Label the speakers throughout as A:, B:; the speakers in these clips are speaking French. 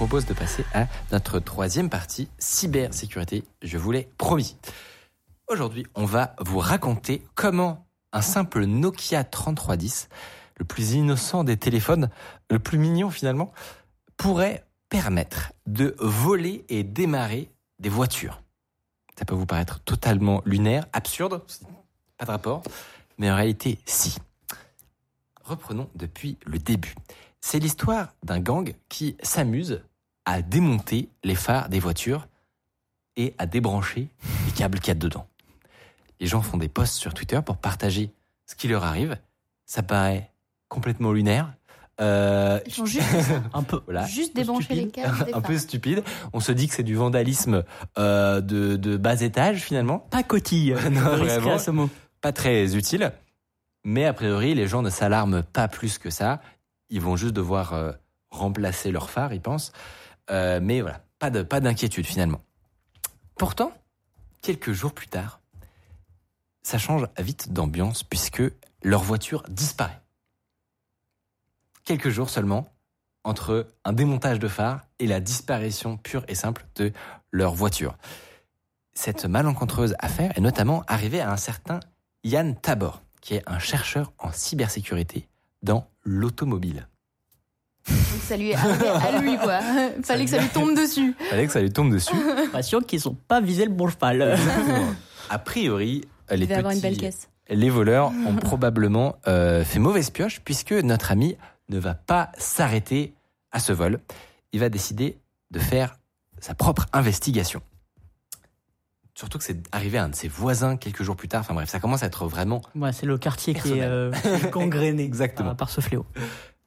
A: Propose de passer à notre troisième partie, cybersécurité. Je vous l'ai promis. Aujourd'hui, on va vous raconter comment un simple Nokia 3310, le plus innocent des téléphones, le plus mignon finalement, pourrait permettre de voler et démarrer des voitures. Ça peut vous paraître totalement lunaire, absurde, pas de rapport, mais en réalité, si. Reprenons depuis le début. C'est l'histoire d'un gang qui s'amuse à démonter les phares des voitures et à débrancher les câbles qu'il y a dedans. Les gens font des posts sur Twitter pour partager ce qui leur arrive. Ça paraît complètement lunaire. Euh,
B: Ils sont juste,
A: un peu, voilà,
B: juste débrancher les
A: stupide,
B: câbles des
A: un peu stupide. On se dit que c'est du vandalisme euh, de, de bas étage finalement.
C: Pas cotille.
A: Non, vraiment.
C: ce mot.
A: Pas très utile. Mais a priori, les gens ne s'alarment pas plus que ça. Ils vont juste devoir euh, remplacer leur phare, ils pensent. Euh, mais voilà, pas pas d'inquiétude finalement. Pourtant, quelques jours plus tard, ça change vite d'ambiance puisque leur voiture disparaît. Quelques jours seulement entre un démontage de phare et la disparition pure et simple de leur voiture. Cette malencontreuse affaire est notamment arrivée à un certain Yann Tabor, qui est un chercheur en cybersécurité dans l'automobile.
B: Donc ça lui est arrivé à lui, quoi. Fallait que ça lui tombe dessus.
A: Fallait que ça lui tombe dessus.
C: Pas sûr qu'ils ont pas visé le bon cheval.
A: a priori, les
B: Il va avoir une belle
A: petits,
B: caisse.
A: les voleurs ont probablement euh, fait mauvaise pioche puisque notre ami ne va pas s'arrêter à ce vol. Il va décider de faire sa propre investigation. Surtout que c'est arrivé à un de ses voisins quelques jours plus tard. Enfin bref, ça commence à être vraiment
C: Ouais, c'est le quartier qui est euh, gangréné
A: Exactement.
C: par, par ce fléau.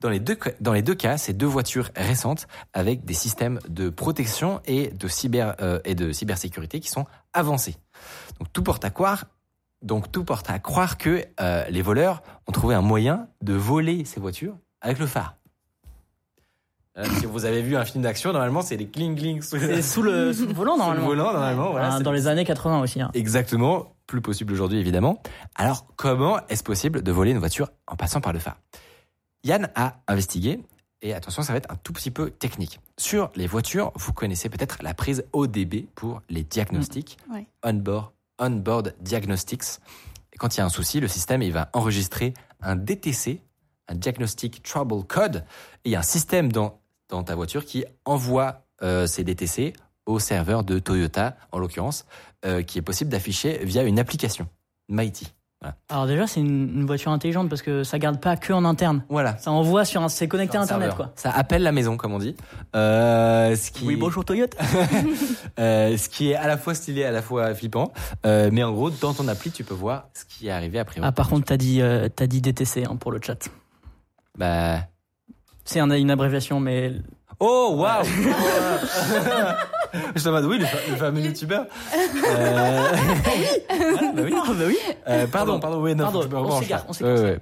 A: Dans les, deux, dans les deux cas, c'est deux voitures récentes avec des systèmes de protection et de, cyber, euh, et de cybersécurité qui sont avancés. Donc tout porte à croire, donc tout porte à croire que euh, les voleurs ont trouvé un moyen de voler ces voitures avec le phare. Euh, si vous avez vu un film d'action, normalement c'est les cling cling sous
C: C'est sous le, sous le volant,
A: sous le
C: normalement.
A: volant, normalement. Voilà, c'est-
C: dans les années 80 aussi. hein.
A: Exactement, plus possible aujourd'hui évidemment. Alors comment est-ce possible de voler une voiture en passant par le phare? Yann a investigué et attention, ça va être un tout petit peu technique. Sur les voitures, vous connaissez peut-être la prise ODB pour les diagnostics,
B: Mm, ouais.
A: on-board, on-board diagnostics. Et quand il y a un souci, le système il va enregistrer un DTC, un Diagnostic Trouble Code, et il y a un système dans, dans ta voiture qui envoie euh, ces DTC au serveur de Toyota, en l'occurrence, euh, qui est possible d'afficher via une application, Mighty. Voilà.
C: Alors déjà, c'est une, une voiture intelligente parce que ça garde pas que en interne.
A: Voilà.
C: Ça envoie sur un, c'est connecté à Internet,
A: serveur.
C: quoi.
A: Ça appelle la maison, comme on dit. Euh, ce qui
C: Oui, bonjour Toyota.
A: Euh, ce qui est à la fois stylé, à la fois flippant. Euh, mais en gros, dans ton appli, tu peux voir ce qui est arrivé après.
C: Ah, par contre, t'as dit, t'as dit DTC hein, pour le chat.
A: Bah.
C: C'est un- une abréviation, mais
A: Oh, waouh! Je te demande, oui, le, fa- le fameux youtubeur. Euh... voilà, bah oui.
C: Ah, bah oui.
A: Euh, pardon, pardon, oui, non,
C: Pardon,
A: je me
C: on s'égare,
A: là.
C: on s'égare.
A: Ouais, ouais.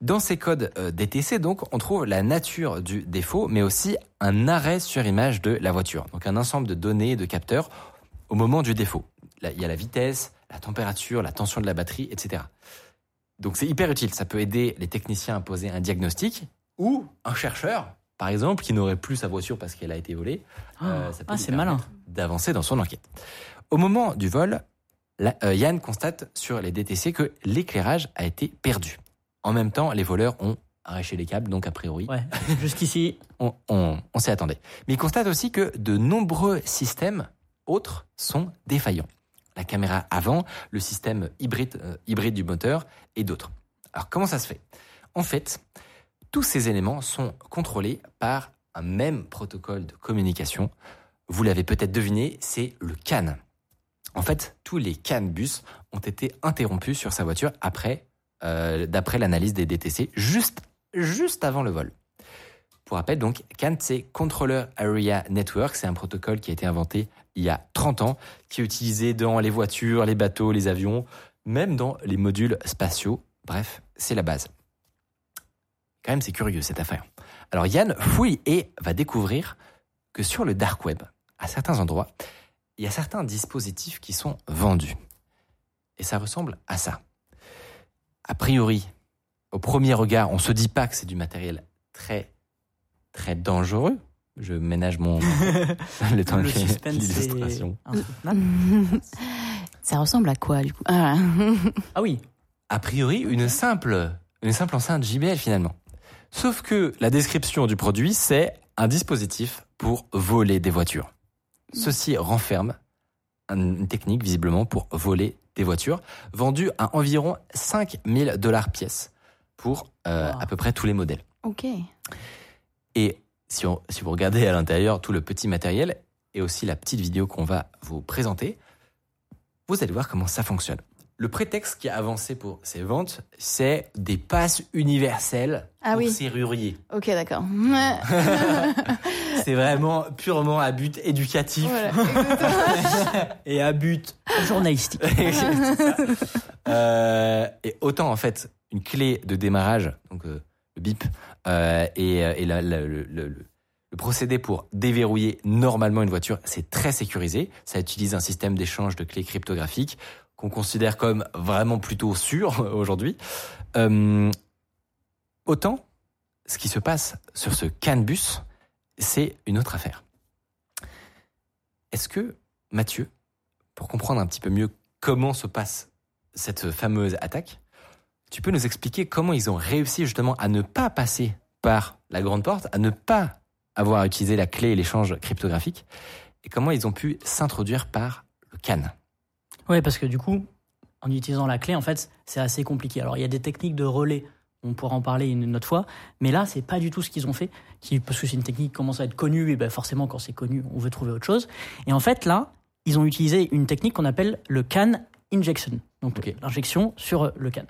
A: Dans ces codes euh, DTC, donc, on trouve la nature du défaut, mais aussi un arrêt sur image de la voiture. Donc, un ensemble de données et de capteurs au moment du défaut. Là, il y a la vitesse, la température, la tension de la batterie, etc. Donc, c'est hyper utile. Ça peut aider les techniciens à poser un diagnostic ou un chercheur, par exemple, qui n'aurait plus sa voiture parce qu'elle a été volée. euh, ça peut
C: ah,
A: lui
C: malin.
A: permettre D'avancer dans son enquête. Au moment du vol, la- euh, Yann constate sur les DTC que l'éclairage a été perdu. En même temps, les voleurs ont arraché les câbles, donc a priori,
C: Ouais, jusqu'ici.
A: on, on- on s'y attendait. Mais il constate aussi que de nombreux systèmes autres sont défaillants. La caméra avant, le système hybride, euh, hybride du moteur et d'autres. Alors comment ça se fait? En fait, tous ces éléments sont contrôlés par un même protocole de communication. Vous l'avez peut-être deviné, c'est le CAN. En fait, tous les CAN bus ont été interrompus sur sa voiture après euh, d'après l'analyse des DTC, juste, juste avant le vol. Pour rappel, donc, CAN, c'est Controller Area Network. C'est un protocole qui a été inventé il y a 30 ans, qui est utilisé dans les voitures, les bateaux, les avions, même dans les modules spatiaux. Bref, c'est la base. Quand même, c'est curieux cette affaire. Alors Yann fouille et va découvrir que sur le dark web, à certains endroits, il y a certains dispositifs qui sont vendus. Et ça ressemble à ça. A priori, au premier regard, on se dit pas que c'est du matériel très très dangereux. Je ménage mon le temps
C: Le
A: que
C: suspense,
A: l'illustration.
B: Ça ressemble à quoi, du coup? Ah,
C: Ah oui,
A: A priori, une simple une simple enceinte JBL finalement. Sauf que la description du produit, c'est un dispositif pour voler des voitures. Ceci renferme une technique visiblement pour voler des voitures, vendue à environ 5000 dollars pièce pour euh,
C: Wow.
A: à peu près tous les modèles.
B: ok.
A: Et si, on- si vous regardez à l'intérieur tout le petit matériel et aussi la petite vidéo qu'on va vous présenter, vous allez voir comment ça fonctionne. Le prétexte qui a avancé pour ces ventes, c'est des passes universelles
B: Ah
A: pour
B: oui.
A: serruriers.
B: Ok, d'accord.
A: C'est vraiment purement à but éducatif.
B: Voilà,
C: et à but journalistique.
A: Euh, et autant en fait une clé de démarrage, donc euh, le bip, euh, et, et la- la- le, le- le- le procédé pour déverrouiller normalement une voiture, c'est très sécurisé. Ça utilise un système d'échange de clés cryptographiques qu'on considère comme vraiment plutôt sûr aujourd'hui. Euh, autant, ce qui se passe sur ce CAN-bus, c'est une autre affaire. Est-ce que, Mathieu, pour comprendre un petit peu mieux comment se passe cette fameuse attaque, tu peux nous expliquer comment ils ont réussi justement à ne pas passer par la grande porte, à ne pas avoir utilisé la clé et l'échange cryptographique, et comment ils ont pu s'introduire par le CAN?
C: Oui, parce que du coup, en utilisant la clé, en fait, c'est assez compliqué. Alors, il y a des techniques de relais, on pourra en parler une autre fois, mais là, c'est pas du tout ce qu'ils ont fait, parce que c'est une technique qui commence à être connue, et ben forcément, quand c'est connu, on veut trouver autre chose. Et en fait, là, ils ont utilisé une technique qu'on appelle le CAN injection, donc l'injection sur le CAN.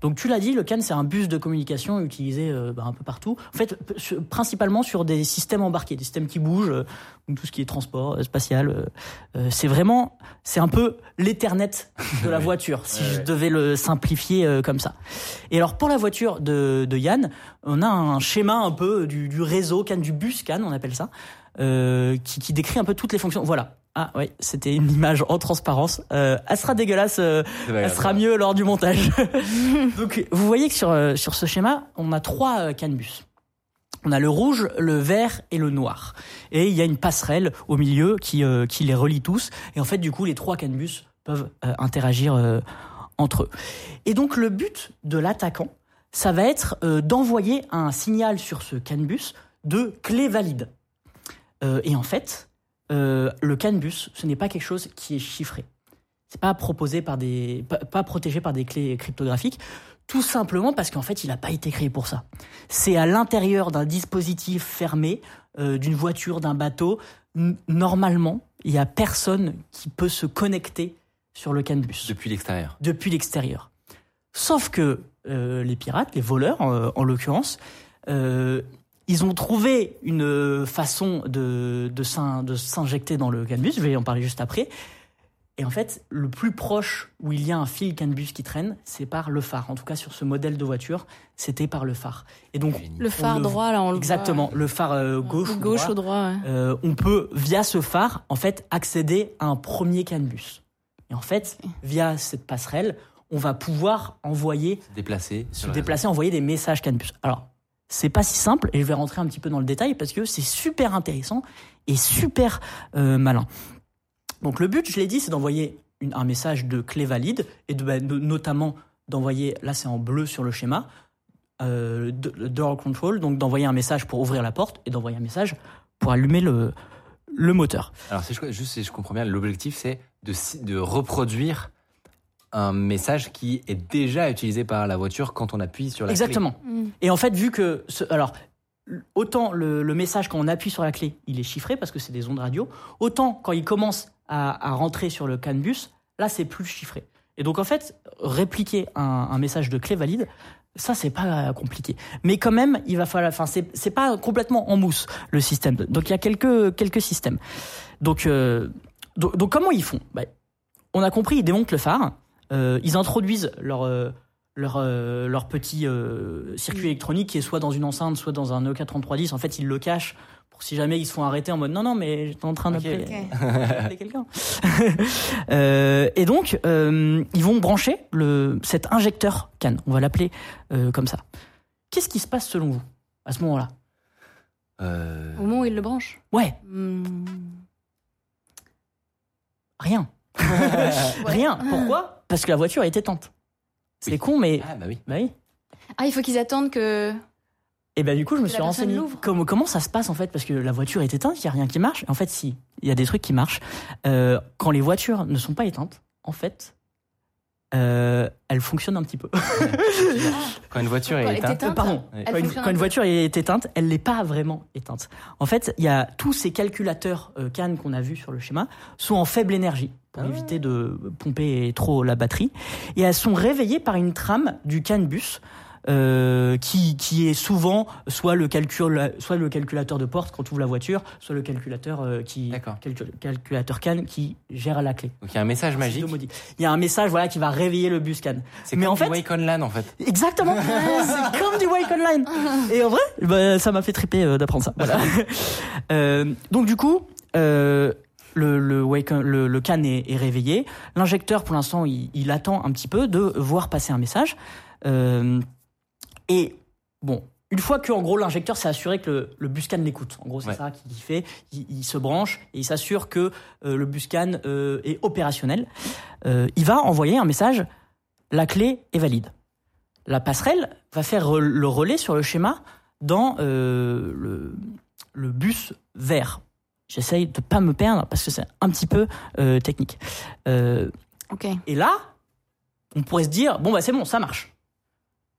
C: Donc, tu l'as dit, le CAN, c'est un bus de communication utilisé euh, ben, un peu partout, en fait, sur- principalement sur des systèmes embarqués, des systèmes qui bougent, euh, donc tout ce qui est transport euh, spatial. euh, euh, c'est vraiment, c'est un peu l'Ethernet de la voiture, si
A: Ouais,
C: je
A: ouais.
C: devais le simplifier euh, comme ça. Et alors pour la voiture de, de Yann, on a un schéma un peu du, du réseau CAN, du bus CAN, on appelle ça, euh, qui, qui décrit un peu toutes les fonctions. Voilà. Ah oui, c'était une image en transparence. Euh, elle sera dégueulasse, euh, elle sera mieux lors du montage. Donc vous voyez que sur, euh, sur ce schéma, on a trois euh, CAN bus. On a le rouge, le vert et le noir. Et il y a une passerelle au milieu qui, qui les relie tous. Et en fait, du coup, les trois canbus peuvent interagir entre eux. Et donc, le but de l'attaquant, ça va être d'envoyer un signal sur ce canbus de clé valide. Euh, et en fait, euh, le canbus, ce n'est pas quelque chose qui est chiffré. C'est pas proposé par des, pas, pas protégé par des clés cryptographiques, tout simplement parce qu'en fait, il n'a pas été créé pour ça. C'est à l'intérieur d'un dispositif fermé, euh, d'une voiture, d'un bateau. Normalement, il y a personne qui peut se connecter sur le canbus
A: Depuis l'extérieur.
C: depuis l'extérieur. Sauf que euh, les pirates, les voleurs en l'occurrence, euh, ils ont trouvé une façon de, de s'in- de s'injecter dans le canbus, je vais en parler juste après. Et en fait, le plus proche où il y a un fil canbus qui traîne, c'est par le phare. En tout cas, sur ce modèle de voiture, c'était par le phare. Et donc.
B: Le phare
C: le-
B: droit, là, on le
C: exactement,
B: voit.
C: le phare euh, gauche, ou
B: Gauche
C: droit,
B: ou droit, ouais.
C: euh, on peut, via ce phare, en fait, accéder à un premier canbus. Et en fait, via cette passerelle, on va pouvoir envoyer,
A: Se déplacer.
C: se
A: le
C: déplacer, envoyer des messages canbus. Alors, c'est pas si simple, et je vais rentrer un petit peu dans le détail parce que c'est super intéressant et super euh, malin. Donc, le but, je l'ai dit, c'est d'envoyer un message de clé valide et bah, no- notamment d'envoyer, là c'est en bleu sur le schéma, euh, door control, donc d'envoyer un message pour ouvrir la porte et d'envoyer un message pour allumer le, moteur.
A: Alors, si je, juste je comprends bien, l'objectif, c'est de reproduire un message qui est déjà utilisé par la voiture quand on appuie sur la clé.
C: Exactement.
B: Mm.
C: Et en fait, vu que. ce- alors, autant le, le message, quand on appuie sur la clé, il est chiffré parce que c'est des ondes radio, autant quand il commence à, à rentrer sur le CAN bus, là, c'est plus chiffré. Et donc en fait, répliquer un, un message de clé valide, ça c'est pas compliqué. Mais quand même, il va falloir, enfin c'est c'est pas complètement en mousse le système. Donc il y a quelques quelques systèmes. Donc euh, donc, donc comment ils font? Bah, On a compris, ils démontent le phare, euh, ils introduisent leur euh, leur, euh, leur petit euh, circuit électronique qui est soit dans une enceinte, soit dans un Nokia 3310. En fait, ils le cachent pour si jamais ils se font arrêter en mode non, non, mais j'étais en train d'appeler
B: Ok.
C: d'appeler quelqu'un. Euh, et donc, euh, ils vont brancher le, cet injecteur CAN. On va l'appeler euh, comme ça. Qu'est-ce qui se passe selon vous à ce moment-là?
A: Euh,
B: Au moment où il le branche.
C: Ouais,
B: Hmm.
C: rien. Rien. Pourquoi? Parce que la voiture est éteinte. C'est
A: Oui.
C: con, mais.
A: Ah bah oui.
C: Bah oui.
B: Ah, il faut qu'ils attendent que.
C: Et ben du coup, je me suis renseigné.
B: l'ouvre.
C: Comment, comment ça se passe en fait Parce que la voiture est éteinte, il y a rien qui marche. En fait, si, il y a des trucs qui marchent. Euh, quand les voitures ne sont pas éteintes, en fait, euh, elles fonctionnent un petit peu.
A: Quand une voiture
B: Quand
A: est
B: elle est
A: éteinte.
B: éteinte,
C: Pardon.
B: elle
C: Quand une,
B: fonctionne
C: quand
B: un
C: une voiture est éteinte, elle n'est pas vraiment éteinte. En fait, il y a tous ces calculateurs euh, CAN qu'on a vus sur le schéma sont en faible énergie pour
A: Ah.
C: éviter de pomper trop la batterie et elles sont réveillées par une trame du CAN bus. Euh, qui, qui est souvent soit le, calcul, soit le calculateur de porte quand tu ouvres la voiture, soit le calculateur euh, qui calcul- calculateur CAN qui gère la clé.
A: Donc il y a un message magique.
C: Deux maudits. Il y a un message voilà qui va réveiller le bus CAN.
A: C'est comme
C: en
A: du
C: fait-
A: Wake on LAN en fait.
C: Exactement. c'est comme du Wake Online. Et en vrai, bah, ça m'a fait triper euh, d'apprendre ça. Voilà. Euh, donc du coup, euh, le, le, wake, le, le can est, est réveillé. L'injecteur, pour l'instant, il, il attend un petit peu de voir passer un message. Euh, et bon. Une fois que, en gros, l'injecteur s'est assuré que le, le buscan l'écoute. En gros, c'est
A: Ouais.
C: ça qu'il fait. Il, il se branche et il s'assure que euh, le buscan euh, est opérationnel. Euh, il va envoyer un message. La clé est valide la passerelle va faire re- le relais sur le schéma dans euh, le, le bus vert. J'essaye de pas me perdre parce que c'est un petit peu euh, technique. Euh,
B: Ok.
C: et là, on pourrait se dire bon bah c'est bon, ça marche.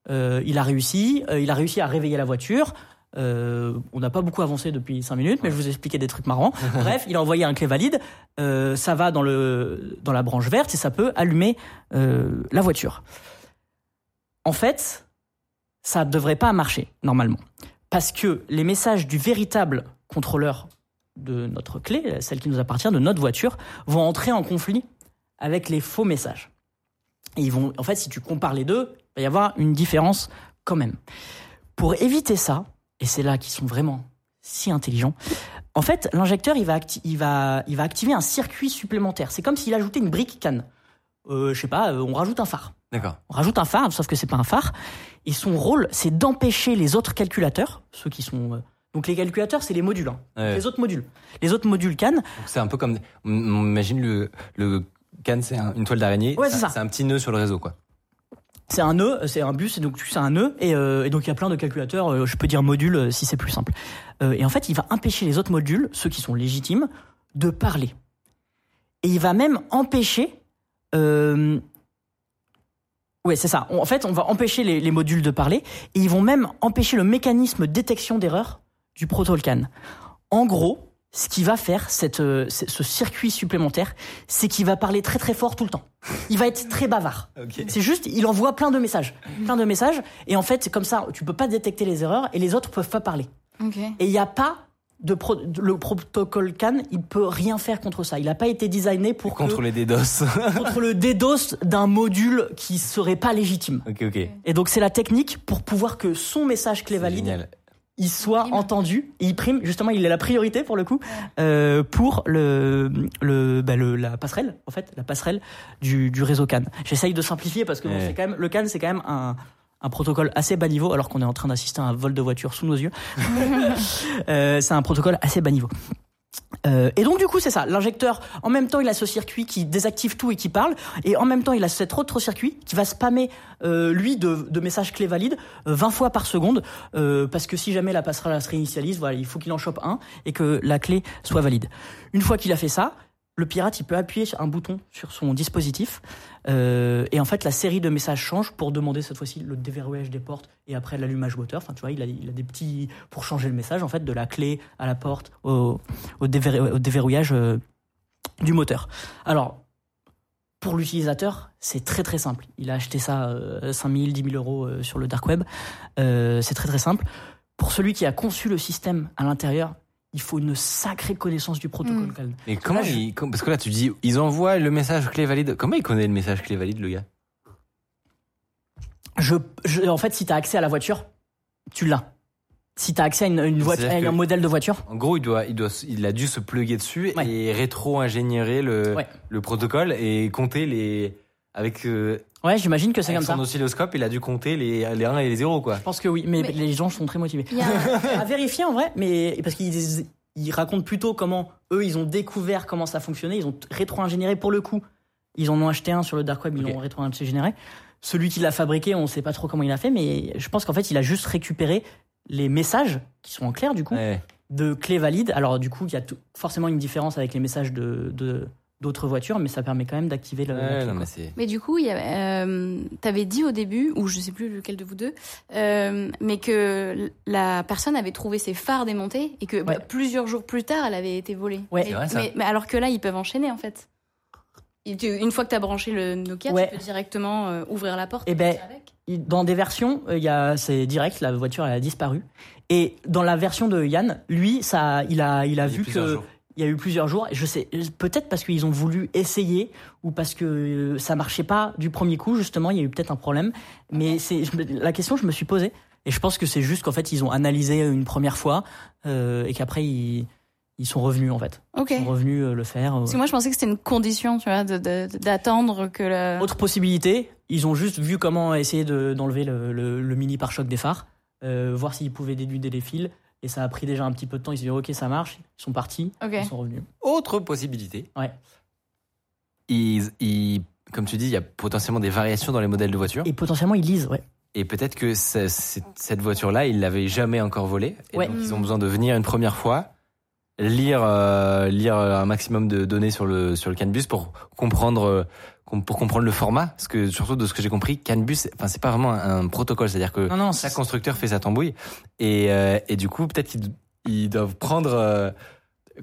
C: Euh, il a réussi, euh, il a réussi à réveiller la voiture. Euh, on n'a pas beaucoup avancé depuis 5 minutes, mais je vous ai expliqué des trucs marrants. Bref, il a envoyé un clé valide. Ça va dans le dans la branche verte et ça peut allumer la voiture. En fait, ça ne devrait pas marcher normalement, parce que les messages du véritable contrôleur de notre clé, celle qui nous appartient, de notre voiture, vont entrer en conflit avec les faux messages. Et ils vont, en fait, si tu compares les deux, il va y avoir une différence quand même. Pour éviter ça, et c'est là qu'ils sont vraiment si intelligents, en fait, l'injecteur, il va, acti- il, va, il va activer un circuit supplémentaire. C'est comme s'il ajoutait une brique canne. Euh, je sais pas, euh, on rajoute un phare.
A: D'accord.
C: On rajoute un phare, sauf que c'est pas un phare. Et son rôle, c'est d'empêcher les autres calculateurs, ceux qui sont. euh, donc les calculateurs, c'est les modules. hein.
A: Ouais.
C: Les autres modules. Les autres modules CAN,
A: c'est un peu comme. On on imagine le, le can, c'est un- une toile d'araignée.
C: Ouais, c'est ça.
A: C'est un petit nœud sur le réseau, quoi.
C: c'est un nœud, c'est un bus, et donc c'est un nœud, et, euh, et donc il y a plein de calculateurs, euh, je peux dire modules euh, si c'est plus simple. Et en fait, il va empêcher les autres modules, ceux qui sont légitimes, de parler. Et il va même empêcher. Ouais, c'est ça. On- en fait, on va empêcher les, les modules de parler, et ils vont même empêcher le mécanisme de détection d'erreur du protocole CAN. En gros, ce qui va faire cette, euh, ce circuit supplémentaire, c'est qu'il va parler très très fort tout le temps. Il va être très bavard. C'est juste, il envoie plein de messages, plein de messages, et en fait, c'est comme ça, tu peux pas détecter les erreurs et les autres peuvent pas parler. Et il n'y a pas de, pro- le protocole CAN, il peut rien faire contre ça. Il n'a pas été designé pour que-
A: Contre les DDoS.
C: contre le DDoS d'un module qui serait pas légitime. Et donc c'est la technique pour pouvoir que son message clé valide
A: Génial.
C: Il soit
B: prime.
C: entendu et il prime justement il est la priorité pour le coup euh, pour le le, bah, le la passerelle en fait la passerelle du, du réseau CAN j'essaye de simplifier parce que bon,
A: Ouais.
C: c'est quand même le CAN c'est quand même un un protocole assez bas niveau alors qu'on est en train d'assister à un vol de voiture sous nos yeux Euh, c'est un protocole assez bas niveau euh, et donc du coup c'est ça, l'injecteur en même temps il a ce circuit qui désactive tout et qui parle. Et en même temps il a cet autre circuit qui va spammer euh, lui de, de messages clés valides euh, 20 fois par seconde. Euh, parce que si jamais la passerelle se réinitialise, voilà, il faut qu'il en chope un et que la clé soit valide. Une fois qu'il a fait ça, le pirate il peut appuyer un bouton sur son dispositif euh, et en fait la série de messages change pour demander cette fois-ci le déverrouillage des portes et après l'allumage moteur. Enfin tu vois il a, des petits pour changer le message en fait de la clé à la porte au, au, déverrou- au déverrouillage euh, du moteur. Alors pour l'utilisateur, c'est très très simple. Il a acheté ça euh, 5 000, 10 000 euros euh, sur le dark web. C'est très très simple. Pour celui qui a conçu le système à l'intérieur, il faut une sacrée connaissance du protocole.
B: Mm.
C: même.
A: Et comment
C: Là, je-
A: il, parce que là tu dis ils envoient le message clé valide. Comment il connaît le message clé valide le gars?
C: Je, je- en fait, si tu as accès à la voiture, tu l'as. Si tu as accès à une, une voiture, à un modèle de voiture,
A: En gros, il doit, il doit, il a dû se plugger dessus
C: Ouais.
A: et rétro-ingénierer le,
C: Ouais.
A: le protocole et compter les avec, euh,
C: ouais, j'imagine que c'est comme ça.
A: son oscilloscope. Il a dû compter les, les 1 et les 0 quoi.
C: Je pense que oui, mais,
B: Mais-
C: les gens sont très motivés. À vérifier en vrai, mais parce qu'ils ils racontent plutôt comment eux ils ont découvert comment ça fonctionnait, ils ont rétro-ingénieré pour le coup. Ils en ont acheté un sur le dark web, ils l'ont rétro-ingénéré. Celui qui l'a fabriqué, on sait pas trop comment il a fait, mais je pense qu'en fait il a juste récupéré les messages qui sont en clair du coup
A: Ouais.
C: de clés valides. Alors du coup il y a forcément une différence avec les messages de de- d'autres voitures, mais ça permet quand même d'activer le.
A: Ouais, non, mais
B: du coup, il y avait, euh, t'avais dit au début, ou je sais plus lequel de vous deux, euh, mais que la personne avait trouvé ses phares démontés et que bah, plusieurs jours plus tard, elle avait été volée.
C: Ouais.
B: mais,
A: C'est vrai, ça.
B: mais, mais alors que là, ils peuvent enchaîner en fait. Et tu- une fois que tu as branché le Nokia,
C: Ouais.
B: tu peux directement euh, ouvrir la porte.
C: Eh
B: et
C: ben,
B: avec.
C: Dans des versions, euh, il y a, c'est direct, la voiture elle a disparu. Et dans la version de Yann, lui, ça, il a, il a
A: Il
C: vu
A: plusieurs
C: que
A: jours.
C: Il y a eu plusieurs jours. Je sais, peut-être parce qu'ils ont voulu essayer ou parce que euh, ça marchait pas du premier coup. Justement, il y a eu peut-être un problème. Mais c'est la question, je me suis posée. Et je pense que c'est juste qu'en fait, ils ont analysé une première fois euh, et qu'après ils, ils sont revenus en fait. Ils sont revenus euh, le faire. euh.
B: Parce que moi, je pensais que c'était une condition, tu vois, de- de- d'attendre que le.
C: Autre possibilité, ils ont juste vu comment essayer de- d'enlever le, le- le mini pare-choc des phares, voir s'ils pouvaient déduire les fils. Et ça a pris déjà un petit peu de temps. Ils se sont dit, ok, ça marche. Ils sont partis.
B: Ok.
C: Ils sont revenus.
A: Autre possibilité.
C: Ouais.
A: Ils, ils- comme tu dis, il y a potentiellement des variations dans les modèles de voitures.
C: Et potentiellement, ils lisent, ouais.
A: Et peut-être que ce- cette cette voiture-là, ils l'avaient jamais encore volée. Et
C: Ouais.
A: donc, ils ont
B: Mm.
A: besoin de venir une première fois, lire, euh, lire un maximum de données sur le, sur le CAN-bus pour comprendre, euh, pour comprendre le format. Parce que, surtout de ce que j'ai compris, CAN-bus, enfin, c'est pas vraiment un, un protocole. C'est-à-dire que
C: Non, non,
A: chaque constructeur fait sa tambouille. Et, euh, et du coup, peut-être qu'ils ils doivent prendre, euh,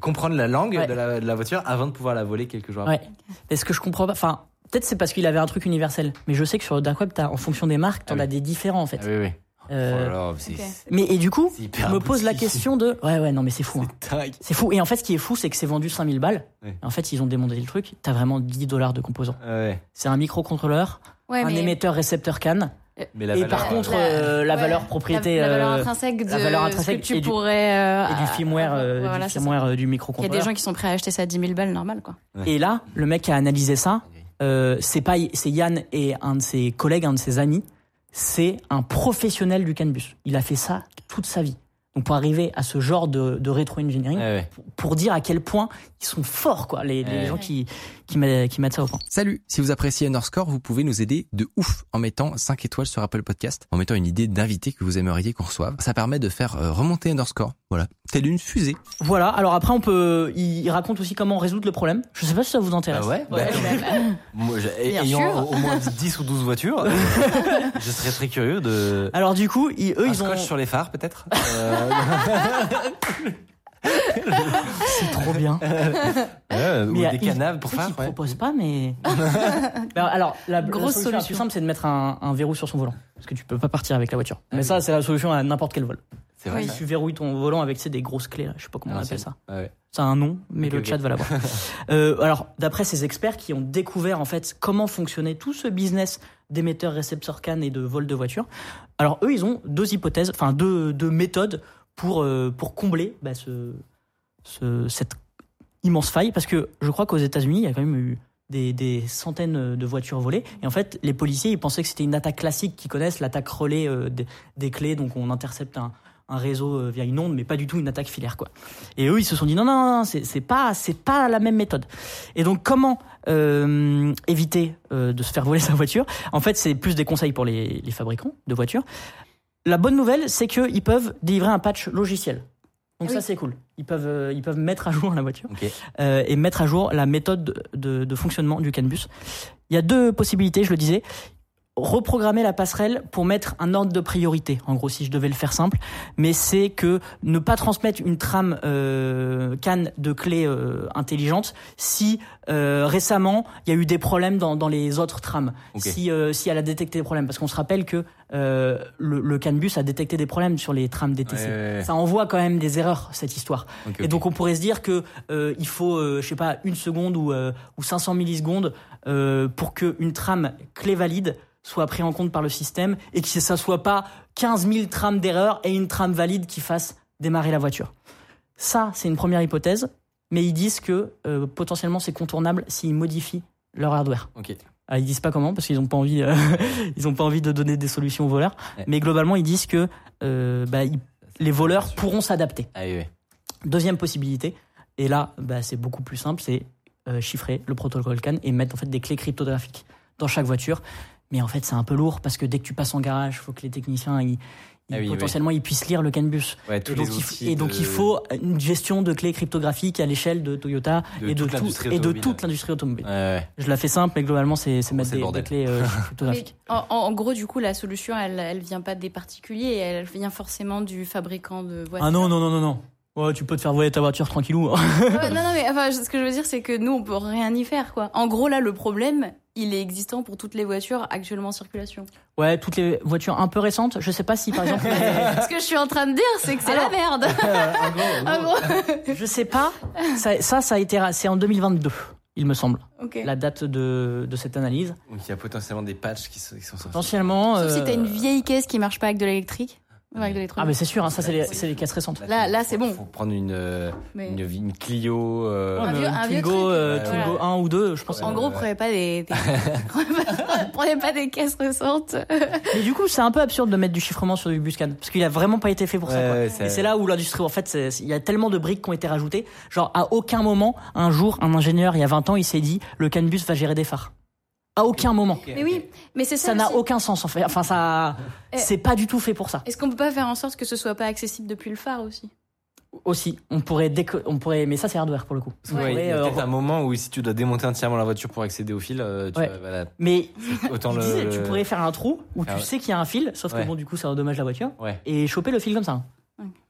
A: comprendre la langue
C: Ouais.
A: de, la, de la voiture avant de pouvoir la voler quelques jours après.
C: Ouais. Est-ce que je comprends pas Enfin, peut-être c'est parce qu'il avait un truc universel. Mais je sais que sur dark web, t'as- en fonction des marques, t'en
A: Ah oui.
C: as des différents en fait.
A: Ah oui, oui.
C: Euh,
A: Oh là
C: mais et du coup, je me pose la question de. Ouais, ouais, non, mais c'est fou. hein.
A: C'est
C: fou. Et en fait, ce qui est fou, c'est que c'est vendu 5000 balles.
A: Ouais.
C: En fait, ils ont démonté le truc. T'as vraiment 10 dollars de composants.
A: Ouais.
C: C'est un microcontrôleur,
B: Ouais,
C: un
B: mais
C: émetteur récepteur CAN.
A: Mais la
C: et
A: valeur,
C: par contre,
B: la-
C: euh, la
B: ouais,
C: valeur propriété.
B: la, valeur
C: euh,
B: intrinsèque de
C: la valeur
B: ce
C: intrinsèque
B: que tu
C: et du-
B: pourrais. euh,
C: et du firmware, euh,
B: Voilà,
C: du, firmware euh, du
B: ça. Il y a
C: microcontrôleur.
B: des gens qui sont prêts à acheter ça à 10 000 balles normal quoi.
C: Et là, le mec qui a analysé ça, euh, c'est pas, c'est Yann et un de ses collègues, un de ses amis. C'est un professionnel du CAN-bus. Il a fait ça toute sa vie. Donc pour arriver à ce genre de, de rétro-engineering,
A: Ouais, ouais.
C: pour, pour dire à quel point ils sont forts, quoi, les, les
A: Ouais.
C: gens qui, qui, mettent, qui mettent ça au point.
D: Salut, si vous appréciez Underscore, vous pouvez nous aider de ouf en mettant 5 étoiles sur Apple Podcast, en mettant une idée d'invité que vous aimeriez qu'on reçoive. Ça permet de faire euh, remonter Underscore, voilà, telle une fusée.
C: Voilà. Alors après, on peut, il, raconte aussi comment résoudre le problème. Je sais pas si ça vous intéresse.
A: Ah ouais, Bah, Moi, j'ai-
B: Bien
A: ayant
B: sûr.
A: au, moins 10 ou 12 voitures, je serais très curieux de.
C: Alors du coup, ils- eux,
A: un
C: ils ont.
A: sur les phares, peut-être Euh,
C: C'est trop bien.
A: Ou
C: Mais,
A: des canaves pour phares.
C: qu'il
A: ouais.
C: propose pas, mais. Ben, alors, la, la
B: Grosse
C: solution, la plus
B: solution.
C: simple, c'est de mettre un, un verrou sur son volant. Parce que tu peux pas partir avec la voiture. Mais ça, c'est la solution à n'importe quel vol.
A: C'est vrai.
B: Oui.
C: Tu verrouilles ton volant avec des grosses clés, là. je sais pas comment
A: Ah,
C: on appelle ça.
A: Ouais.
C: Ça a un nom, mais le chat va l'avoir. euh, alors, d'après ces experts qui ont découvert en fait comment fonctionnait tout ce business d'émetteurs, récepteurs CAN et de vol de voitures, alors eux, ils ont deux hypothèses, enfin deux, deux méthodes pour, euh, pour combler bah, ce, ce- cette immense faille. Parce que je crois qu'aux États-Unis, il y a quand même eu des, des centaines de voitures volées. Et en fait, les policiers, ils pensaient que c'était une attaque classique qu'ils connaissent, l'attaque relais euh, des, clés. Donc on intercepte un, réseau euh, via une onde, mais pas du tout une attaque filaire, quoi. Et eux, ils se sont dit non, non, non, c'est c'est pas, c'est pas la même méthode. Et donc, comment éviter de se faire voler sa voiture? En fait, c'est plus des conseils pour les fabricants de voitures. La bonne nouvelle, c'est qu'ils peuvent délivrer un patch logiciel. Donc
B: Oui.
C: ça, c'est cool. Ils peuvent, euh, ils peuvent mettre à jour la voiture euh, et mettre à jour la méthode de, de- de fonctionnement du CAN-bus. Il y a deux possibilités, je le disais. Reprogrammer la passerelle pour mettre un ordre de priorité. En gros, si je devais le faire simple, mais c'est que ne pas transmettre une trame euh, canne de clés euh, intelligente si euh, récemment il y a eu des problèmes dans, dans les autres trames. Si euh, si elle a détecté des problèmes, parce qu'on se rappelle que euh, le, le CAN-bus a détecté des problèmes sur les trames DTC.
A: Ouais, ouais, ouais.
C: Ça envoie quand même des erreurs cette histoire. Et donc on pourrait se dire que euh, il faut, euh, je sais pas, une seconde ou, euh, ou 500 millisecondes euh, pour qu'une trame clé valide soit prise en compte par le système et que ça soit pas 15 000 trames d'erreur et une trame valide qui fasse démarrer la voiture. Ça, c'est une première hypothèse, mais ils disent que euh, potentiellement c'est contournable s'ils modifient leur hardware.
A: Ok.
C: Ah, ils disent pas comment parce qu'ils ont pas envie, euh, ils ont pas envie de donner des solutions aux voleurs.
A: Ouais.
C: Mais globalement, ils disent que euh, bah, ils- les voleurs pourront s'adapter.
A: Ah oui, oui.
C: Deuxième possibilité, et là, bah, c'est beaucoup plus simple, c'est chiffrer le protocole CAN et mettre en fait des clés cryptographiques dans chaque voiture. Mais en fait, c'est un peu lourd parce que dès que tu passes en garage, il faut que les techniciens, ils, ils-
A: Ah oui,
C: potentiellement, ils puissent lire le CAN bus.
A: Ouais, tous
C: Et donc,
A: les
C: il,
A: outils
C: et donc
A: de-
C: il faut une gestion de clés cryptographiques à l'échelle de Toyota
A: De
C: et de
A: toute
C: tout-
A: l'industrie
C: et de
A: automobile.
C: toute l'industrie automobile.
A: Ouais, ouais.
C: Je la fais simple, mais globalement, c'est
A: Gros,
C: mettre des, clés euh, cryptographiques.
B: en, en- en gros, du coup, la solution, elle, elle vient pas des particuliers, elle vient forcément du fabricant de voitures.
C: Ah non, non, non, non, non. Ouais, tu peux te faire voler ta voiture tranquillou. hein.
B: Ouais, non, non, mais enfin, ce que je veux dire, c'est que nous, on peut rien y faire, quoi. En gros, là, le problème, il est existant pour toutes les voitures actuellement en circulation.
C: Ouais, toutes les voitures un peu récentes, je sais pas si par exemple.
B: Ce que je suis en train de dire, c'est que c'est la merde. En gros.
C: je sais pas. Ça, ça, ça a été. C'est en 2022, il me semble,
B: Ok.
C: la date de, de cette analyse.
A: Donc il y a potentiellement des patchs qui sont, qui sont sortis.
C: Potentiellement.
B: Sauf si
C: euh,
B: t'as une vieille caisse qui marche pas avec de l'électrique. Ou avec de
C: Ah, mais c'est sûr, hein, ça, c'est les, c'est les caisses récentes.
B: Là- là, c'est bon.
A: Faut prendre une, euh,
B: Mais-
A: une, une Clio. euh,
B: Un
C: Ouais, mais
B: vieux-
C: une
B: un vieux
C: Twingo,
B: truc.
C: euh,
A: Ouais,
C: Twingo
B: voilà.
C: 1 ou 2, je pense.
B: En gros,
A: Ouais.
B: prenez pas des, des- prenez pas des caisses récentes.
C: Mais du coup, c'est un peu absurde de mettre du chiffrement sur du Buscan. Parce qu'il a vraiment pas été fait pour ça.
A: Ouais,
C: quoi.
A: ouais, c'est-
C: Et c'est là où l'industrie, en fait, c'est- il y a tellement de briques qui ont été rajoutées. Genre, à aucun moment, un jour, un ingénieur, il y a 20 ans, il s'est dit, le CAN-bus va gérer des phares. À aucun moment.
B: Mais oui, mais c'est ça.
C: Ça n'a aucun sens, en fait. Enfin, ça, c'est pas du tout fait pour ça.
B: Est-ce qu'on peut pas faire en sorte que ce soit pas accessible depuis le phare aussi?
C: Aussi, on pourrait déco- on pourrait, mais ça, c'est hardware pour le coup. On
A: Ouais, il y
C: pourrait,
A: a
C: euh,
A: peut-être un moment où si tu dois démonter entièrement la voiture pour accéder au fil, euh, tu
C: Ouais.
A: vas- voilà,
C: mais
A: autant le,
C: disait, tu pourrais faire un trou où
A: Ah
C: tu
A: ouais.
C: sais qu'il y a un fil, sauf
A: Ouais.
C: que bon, du coup, ça endommage la voiture.
A: Ouais,
C: Et choper le fil comme ça.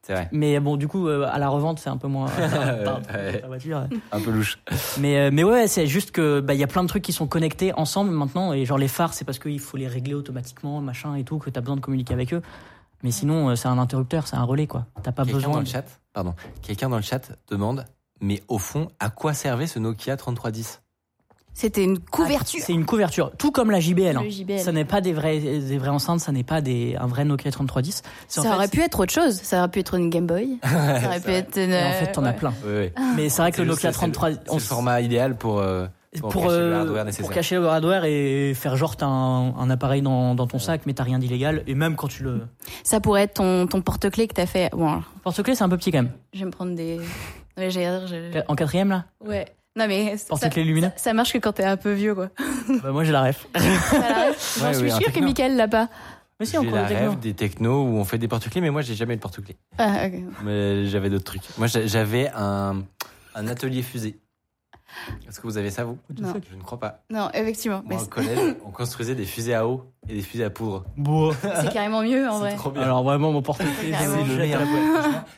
A: C'est vrai.
C: Mais bon, du coup, euh, à la revente, c'est un peu moins. Pardon,
A: Ouais.
C: ta voiture.
A: Un peu louche.
C: Mais, euh, mais ouais, c'est juste que bah, il y a plein de trucs qui sont connectés ensemble maintenant. Et genre les phares, c'est parce qu'il faut les régler automatiquement, machin et tout, que t'as besoin de communiquer avec eux. Mais sinon, euh, c'est un interrupteur, c'est un relais, quoi. T'as pas
A: Quelqu'un
C: besoin.
A: dans le chat, pardon, quelqu'un dans le chat demande, mais au fond, à quoi servait ce Nokia 3310
B: C'était une couverture.
C: Ah, C'est une couverture, tout comme la JBL. hein.
B: JBL.
C: Ça n'est pas des vrais, des vraies enceintes, ça n'est pas des, un vrai Nokia 3310. C'est en
B: Ça
C: fait-
B: aurait pu être autre chose. Ça aurait pu être une Game Boy. ça aurait pu être une.
C: En fait, t'en as plein.
A: Ouais.
C: Mais c'est vrai que le Nokia
A: c'est- c'est le-
C: 33,
A: C'est le format idéal pour, euh, pour,
C: pour,
A: cacher le
C: euh,
A: hardware nécessaire.
C: pour cacher le hardware et faire genre t'as un, un appareil dans, dans ton sac mais t'as rien d'illégal et même quand tu le
B: Ça pourrait être ton, ton porte-clés que t'as fait. Bon, alors,
C: porte-clés c'est un peu petit quand même
B: je vais me prendre des. Ouais,
C: en quatrième là?
B: Ouais. Non, mais. ça- Ça, ça marche que quand t'es un peu vieux, quoi.
C: bah, moi j'ai la ref
A: Ouais,
B: suis
A: oui, un
B: sûre que. Mickaël l'a pas.
C: mais si
A: J'ai
C: encore
A: la
C: le techno.
A: rêve des technos où on fait des porte-clés, mais moi j'ai jamais eu de porte-clés.
B: Ah, ok.
A: Mais j'avais d'autres trucs. Moi j'a- j'avais un, un atelier fusée. Est-ce que vous avez ça vous?
B: Non.
A: Je ne crois pas.
B: Non, effectivement. Mais
A: Moi, au collège, on construisait des fusées à eau et des fusées à poudre.
B: C'est carrément mieux, en vrai.
A: C'est trop bien.
C: alors vraiment mon porte-clés
B: C'est
C: le
A: meilleur.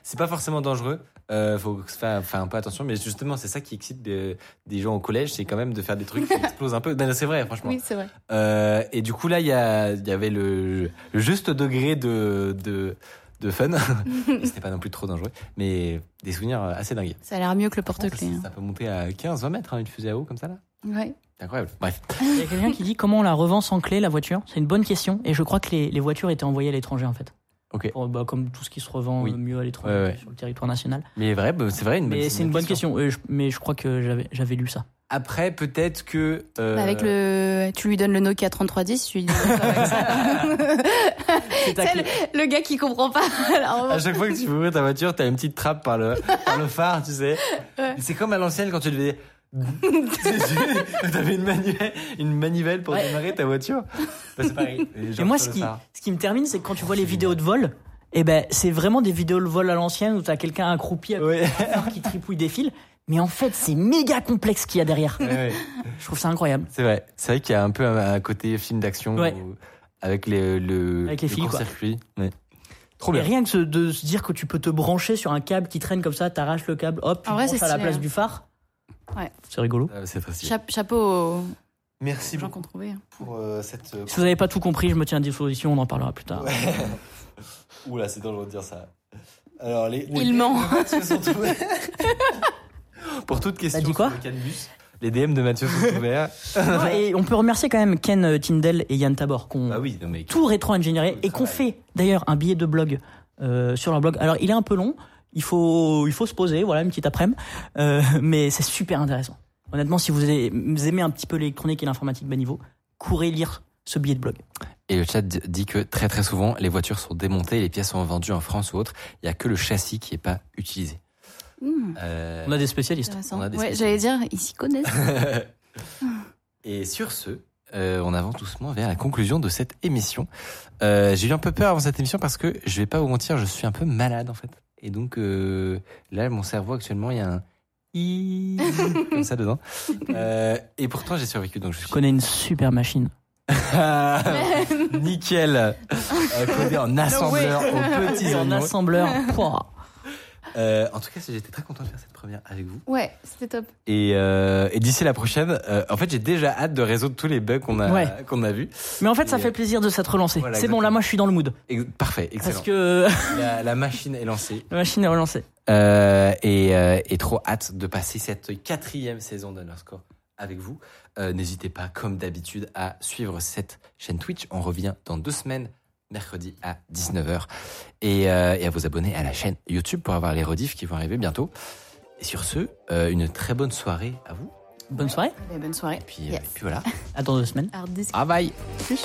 A: C'est pas forcément dangereux. Euh, faut faire, faire un peu attention, mais justement, c'est ça qui excite des, des gens au collège, c'est quand même de faire des trucs qui explosent un peu. Non, c'est vrai, franchement.
B: Oui, c'est vrai.
A: Euh, et du coup, là, il y, avait le, le juste degré de, de, de fun. C'était pas non plus trop dangereux, mais des souvenirs assez dingues.
B: Ça a l'air mieux que le
A: Ça,
B: porte-clés. hein.
A: ça peut monter à 15, 20 mètres, hein, une fusée à eau comme ça, là.
B: Ouais.
A: C'est incroyable. Bref.
C: il y a quelqu'un qui dit comment on la revend sans clé la voiture c'est une bonne question et je crois que les, les voitures étaient envoyées à l'étranger en fait
A: Ok.
C: Pour, bah, comme tout ce qui se revend
A: Oui.
C: euh, mieux à l'étranger
A: Ouais, ouais.
C: sur le territoire national
A: Mais vrai, bah, c'est vrai, une bonne-
C: mais c'est une bonne question, Euh, je- mais je crois que j'avais lu ça
A: Après, peut-être que. euh,
B: Bah, Avec le, tu lui donnes le Nokia 3310, tu lui dis avec ça.
C: C'est
B: le, le gars qui comprend pas. Alors,
A: À chaque fois que tu veux ouvrir ta voiture, t'as une petite trappe par le, par le phare, tu sais.
B: Ouais.
A: C'est comme à l'ancienne quand tu devais. T'avais une, manivelle, une manivelle pour
C: Ouais.
A: démarrer ta voiture. Bah, c'est pareil.
C: Et moi, ce qui, ce qui me termine, c'est que quand tu vois les vidéos de vol, eh ben, c'est vraiment des vidéos de vol à l'ancienne où t'as quelqu'un accroupi à
A: Ouais.
C: qui tripouille des fils. Mais en fait, c'est méga complexe ce qu'il y a derrière.
A: Ouais.
C: Je trouve ça incroyable.
A: C'est vrai. C'est vrai qu'il y a un peu un, côté film d'action
C: Ouais.
A: avec les, le,
C: Avec les
A: le. Ouais. Trop
C: Et
A: bien.
C: rien que de se dire que tu peux te brancher sur un câble qui traîne comme ça, t'arraches le câble, hop, tu
B: vrai,
C: branches à la place
B: hein.
C: du phare.
B: Ouais.
C: C'est rigolo.
A: Ah, C'est stylé.
B: Cha- chapeau aux
A: Merci
B: gens
A: beaucoup
B: qui ont trouvé.
A: pour euh, cette. euh,
C: Si vous n'avez pas tout compris, je me tiens à disposition, on en parlera plus tard.
A: Oula, c'est dangereux de dire ça. Alors, les.
B: Il ment.
A: Pour toute question
C: T'as dit quoi
A: sur le les DM de Mathieu sont ouverts.
C: Non, et on peut remercier quand même Ken euh, Tyndall et Yann Tabor qui ont
A: Bah oui, non mais.
C: tout rétro-ingénieré et qu'on fait d'ailleurs un billet de blog euh, sur leur blog. Alors il est un peu long, il faut, il faut se poser, voilà, une petite après-midi, euh, mais c'est super intéressant. Honnêtement, si vous aimez, vous aimez un petit peu l'électronique et l'informatique bas niveau, courez lire ce billet de blog.
A: Et le chat d- dit que très très souvent, les voitures sont démontées et les pièces sont vendues en France ou autre. Il y a que le châssis qui est pas utilisé.
B: Mmh,
A: Euh,
C: On a des spécialistes.
B: Ouais, j'allais dire, ils s'y connaissent.
A: Et sur ce, euh, on avance doucement vers la conclusion de cette émission. Euh, J'ai eu un peu peur avant cette émission parce que je vais pas vous mentir, je suis un peu malade en fait. Et donc euh, là, mon cerveau actuellement, il y a un i comme ça dedans. Euh, et pourtant, j'ai survécu. Donc je
C: Je
A: suis
C: connais une super machine.
A: nickel. Euh, codé en assembleur aux petits
C: en assembleur.
A: Euh, en tout cas, j'étais très content de faire cette première avec vous.
B: Ouais, c'était top.
A: Et, euh, et d'ici la prochaine, euh, en fait, j'ai déjà hâte de résoudre tous les bugs qu'on a
C: Ouais.
A: qu'on a vus.
C: Mais en fait, ça fait plaisir de s'être relancé.
A: voilà,
C: c'est bon, là, moi, je suis dans le mood.
A: Ex- Parfait, excellent.
C: Parce que
A: La, la machine est lancée.
C: la machine est relancée.
A: Euh, et, euh, et trop hâte de passer cette quatrième saison d'Underscore avec vous. Euh, N'hésitez pas, comme d'habitude, à suivre cette chaîne Twitch. On revient dans deux semaines, mercredi à 19h. Et, euh, et à vous abonner à la chaîne YouTube pour avoir les rediffs qui vont arriver bientôt. Et sur ce, euh, une très bonne soirée à vous.
C: Bonne soirée.
B: Et bonne soirée.
A: Et puis, euh,
B: Yes.
A: et puis voilà.
C: À dans deux semaines.
A: Bye bye
B: Plus.